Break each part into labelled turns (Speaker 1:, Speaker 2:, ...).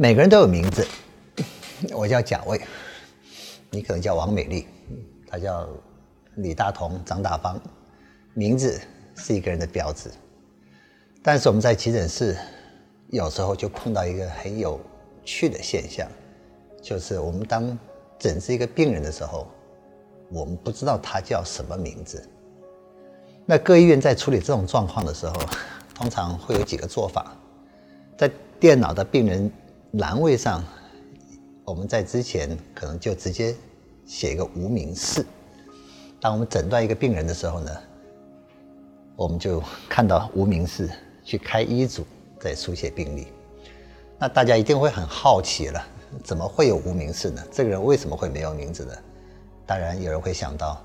Speaker 1: 每个人都有名字，我叫贾卫，你可能叫王美丽，他叫李大同、张大方，名字是一个人的标志。但是我们在急诊室有时候就碰到一个很有趣的现象，就是我们当诊治一个病人的时候，我们不知道他叫什么名字。那各医院在处理这种状况的时候，通常会有几个做法，在电脑的病人。栏位上，我们在之前可能就直接写一个无名氏。当我们诊断一个病人的时候呢，我们就看到无名氏，去开医嘱，再书写病历。那大家一定会很好奇了，怎么会有无名氏呢？这个人为什么会没有名字呢？当然有人会想到，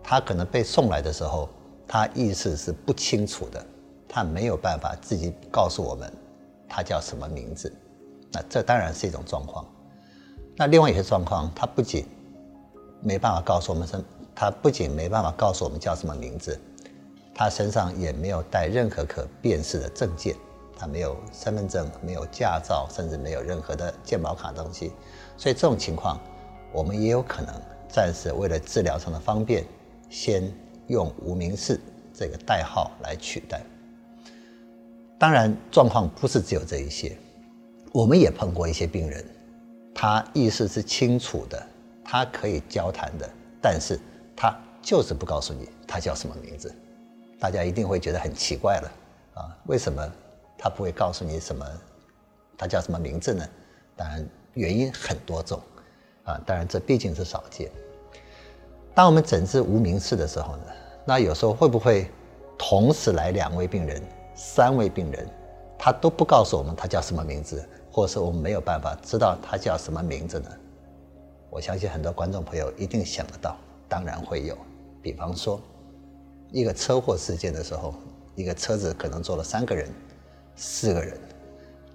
Speaker 1: 他可能被送来的时候，他意识是不清楚的，他没有办法自己告诉我们他叫什么名字。那这当然是一种状况。那另外一些状况，他不仅没办法告诉我们身，他不仅没办法告诉我们叫什么名字，他身上也没有带任何可辨识的证件，他没有身份证，没有驾照，甚至没有任何的健保卡东西。所以这种情况，我们也有可能暂时为了治疗上的方便，先用无名氏这个代号来取代。当然，状况不是只有这一些。我们也碰过一些病人，他意识是清楚的，他可以交谈的，但是他就是不告诉你他叫什么名字，大家一定会觉得很奇怪了啊？为什么他不会告诉你什么？他叫什么名字呢？当然原因很多种啊，当然这毕竟是少见。当我们诊治无名氏的时候呢，那有时候会不会同时来两位病人、三位病人，他都不告诉我们他叫什么名字？或是我们没有办法知道他叫什么名字呢？我相信很多观众朋友一定想得到，当然会有。比方说，一个车祸事件的时候，一个车子可能坐了三个人、四个人，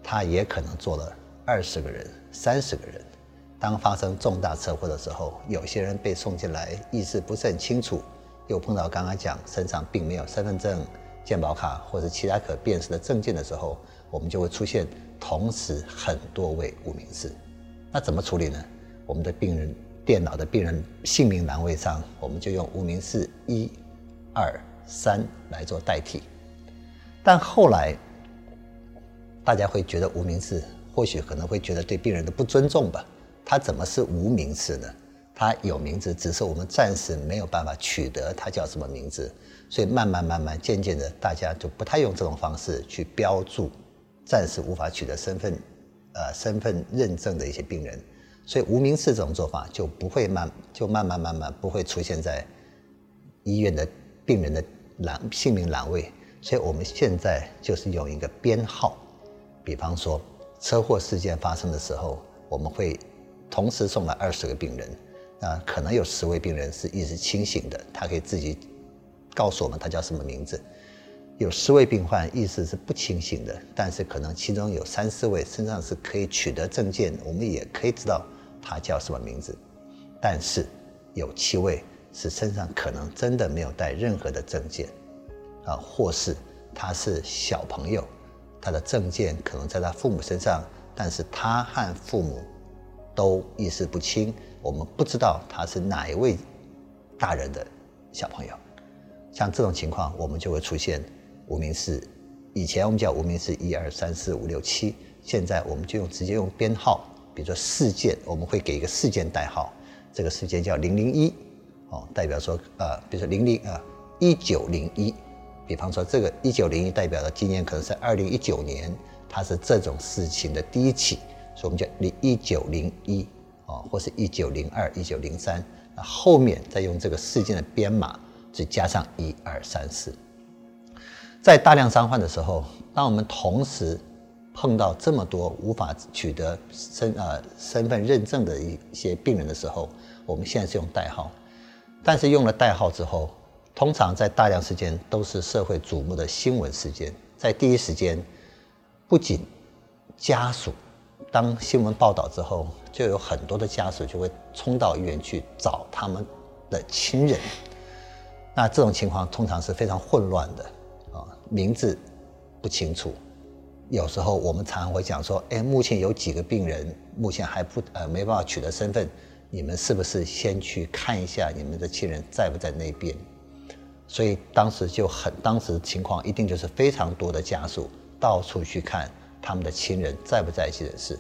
Speaker 1: 他也可能坐了二十个人、三十个人。当发生重大车祸的时候，有些人被送进来，意识不是很清楚，又碰到刚刚讲身上并没有身份证、健保卡或者其他可辨识的证件的时候，我们就会出现。同时很多位无名氏，那怎么处理呢？我们的病人电脑的病人姓名栏位上，我们就用无名氏一、二、三来做代替。但后来大家会觉得无名氏或许可能会觉得对病人的不尊重吧？他怎么是无名氏呢？他有名字，只是我们暂时没有办法取得他叫什么名字，所以慢慢慢慢渐渐的，大家就不太用这种方式去标注。暂时无法取得身份，呃，身份认证的一些病人，所以无名氏这种做法就不会慢，就慢慢慢慢不会出现在医院的病人的栏姓名栏位。所以我们现在就是用一个编号，比方说车祸事件发生的时候，我们会同时送来二十个病人，啊，可能有十位病人是一直清醒的，他可以自己告诉我们他叫什么名字。有十位病患意识是不清醒的，但是可能其中有三四位身上是可以取得证件，我们也可以知道他叫什么名字。但是有七位是身上可能真的没有带任何的证件，啊，或是他是小朋友，他的证件可能在他父母身上，但是他和父母都意识不清，我们不知道他是哪一位大人的小朋友。像这种情况，我们就会出现。无名氏，以前我们叫无名氏一二三四五六七，现在我们就用直接用编号，比如说事件，我们会给一个事件代号，这个事件叫零零一，哦，代表说呃，比如说零零啊一九零一，比方说这个一九零一代表的今年可能是二零一九年，它是这种事情的第一起，所以我们叫零一九零一，哦，或是一九零二一九零三，那后面再用这个事件的编码，再加上一二三四。在大量伤患的时候，当我们同时碰到这么多无法取得身呃身份认证的一些病人的时候，我们现在是用代号，但是用了代号之后，通常在大量时间都是社会瞩目的新闻事件，在第一时间，不仅家属当新闻报道之后，就有很多的家属就会冲到医院去找他们的亲人，那这种情况通常是非常混乱的。啊名字不清楚，有时候我们常常会讲说，哎，目前有几个病人目前还不呃没办法取得身份，你们是不是先去看一下你们的亲人在不在那边？所以当时就很，当时情况一定就是非常多的家属到处去看他们的亲人在不在急诊室。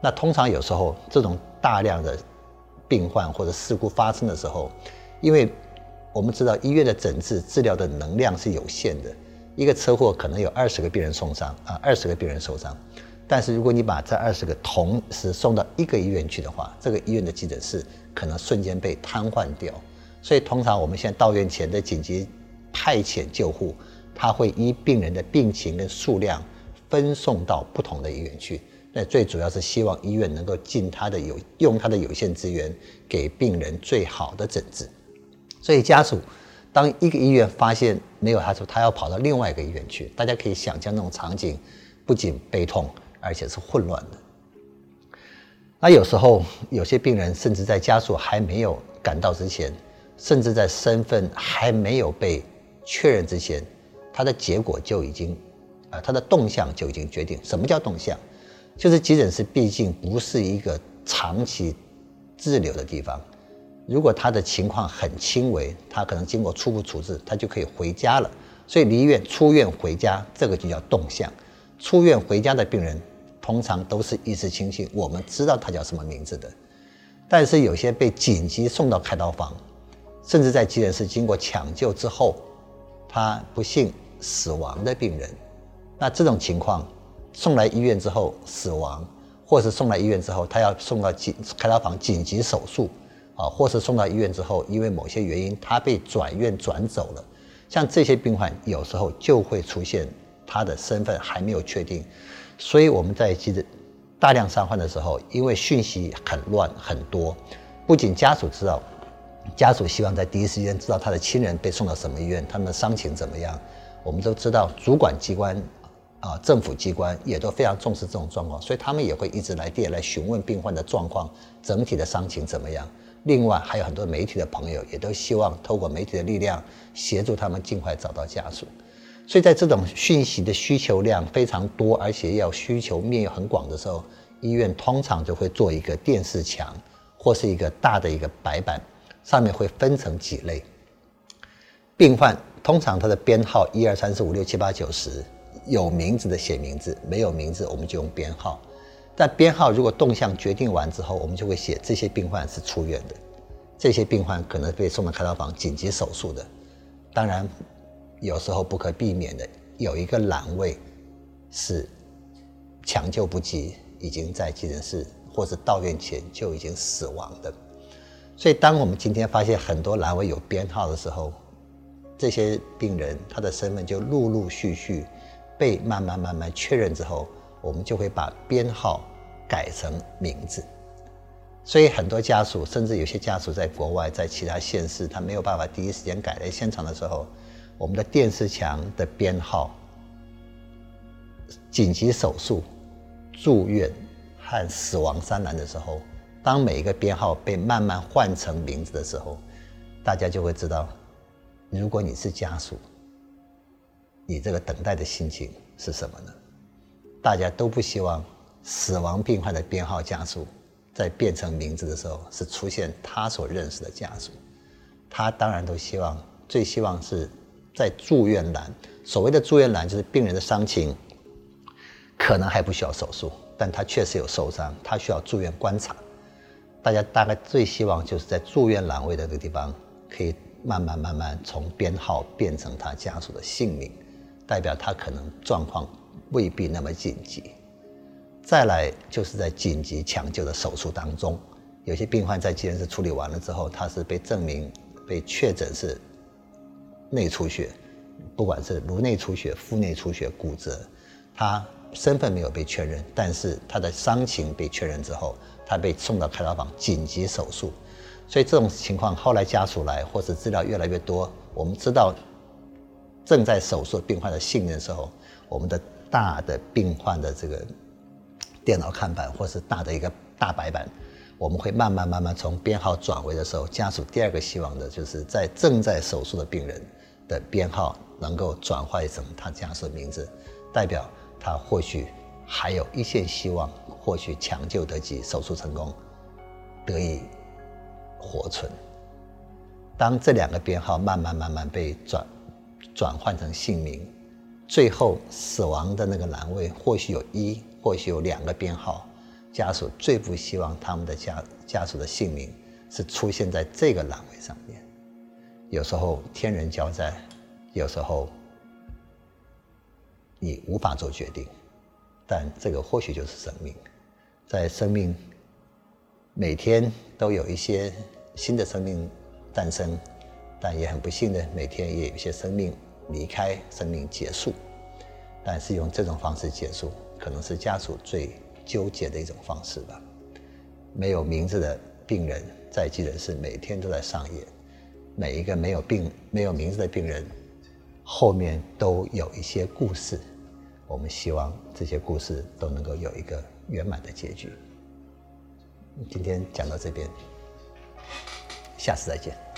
Speaker 1: 那通常有时候这种大量的病患或者事故发生的时候，因为我们知道医院的诊治治疗的能量是有限的。一个车祸可能有二十个病人受伤啊，二十个病人受伤，但是如果你把这二十个同时送到一个医院去的话，这个医院的急诊室可能瞬间被瘫痪掉。所以通常我们现在到院前的紧急派遣救护，它会依病人的病情跟数量分送到不同的医院去。那最主要是希望医院能够尽它的有用它的有限资源，给病人最好的诊治。所以家属。当一个医院发现没有他说他要跑到另外一个医院去，大家可以想象那种场景，不仅悲痛，而且是混乱的。那有时候有些病人甚至在家属还没有赶到之前，甚至在身份还没有被确认之前，他的结果就已经，啊，他的动向就已经决定。什么叫动向？就是急诊室毕竟不是一个长期滞留的地方。如果他的情况很轻微，他可能经过初步处置，他就可以回家了。所以离院出院回家，这个就叫动向。出院回家的病人通常都是意识清醒，我们知道他叫什么名字的。但是有些被紧急送到开刀房，甚至在急诊室经过抢救之后，他不幸死亡的病人，那这种情况送来医院之后死亡，或是送来医院之后他要送到紧开刀房紧急手术。啊，或是送到医院之后，因为某些原因他被转院转走了，像这些病患有时候就会出现他的身份还没有确定，所以我们在记得大量伤患的时候，因为讯息很乱很多，不仅家属知道，家属希望在第一时间知道他的亲人被送到什么医院，他们的伤情怎么样，我们都知道主管机关啊政府机关也都非常重视这种状况，所以他们也会一直来电来询问病患的状况，整体的伤情怎么样。另外还有很多媒体的朋友也都希望透过媒体的力量协助他们尽快找到家属，所以在这种讯息的需求量非常多，而且要需求面又很广的时候，医院通常就会做一个电视墙或是一个大的一个白板，上面会分成几类病患，通常他的编号一二三四五六七八九十，有名字的写名字，没有名字我们就用编号。但编号如果动向决定完之后，我们就会写这些病患是出院的，这些病患可能被送到开刀房紧急手术的。当然，有时候不可避免的有一个栏位是抢救不及，已经在急诊室或者到院前就已经死亡的。所以，当我们今天发现很多栏位有编号的时候，这些病人他的身份就陆陆续续被慢慢慢慢确认之后。我们就会把编号改成名字，所以很多家属，甚至有些家属在国外，在其他县市，他没有办法第一时间改。在现场的时候，我们的电视墙的编号、紧急手术、住院和死亡三栏的时候，当每一个编号被慢慢换成名字的时候，大家就会知道，如果你是家属，你这个等待的心情是什么呢？大家都不希望死亡病患的编号家属在变成名字的时候是出现他所认识的家属，他当然都希望最希望是在住院栏。所谓的住院栏就是病人的伤情可能还不需要手术，但他确实有受伤，他需要住院观察。大家大概最希望就是在住院栏位的这个地方，可以慢慢慢慢从编号变成他家属的姓名，代表他可能状况。未必那么紧急。再来就是在紧急抢救的手术当中，有些病患在急诊室处理完了之后，他是被证明被确诊是内出血，不管是颅内出血、腹内出血、骨折，他身份没有被确认，但是他的伤情被确认之后，他被送到开刀房紧急手术。所以这种情况后来家属来或是资料越来越多，我们知道正在手术病患的信任时候，我们的。大的病患的这个电脑看板，或是大的一个大白板，我们会慢慢慢慢从编号转为的时候，家属第二个希望的就是在正在手术的病人的编号能够转换成他家属的名字，代表他或许还有一线希望，或许抢救得及，手术成功，得以活存。当这两个编号慢慢慢慢被转转换成姓名，最后死亡的那个栏位或许有一，或许有两个编号，家属最不希望他们的家家属的姓名是出现在这个栏位上面。有时候天人交战，有时候你无法做决定，但这个或许就是生命，在生命每天都有一些新的生命。诞生，但也很不幸的，每天也有一些生命离开，生命结束。但是用这种方式结束，可能是家属最纠结的一种方式吧。没有名字的病人在急诊室每天都在上演，每一个没有病、没有名字的病人后面都有一些故事。我们希望这些故事都能够有一个圆满的结局。今天讲到这边。下次再见。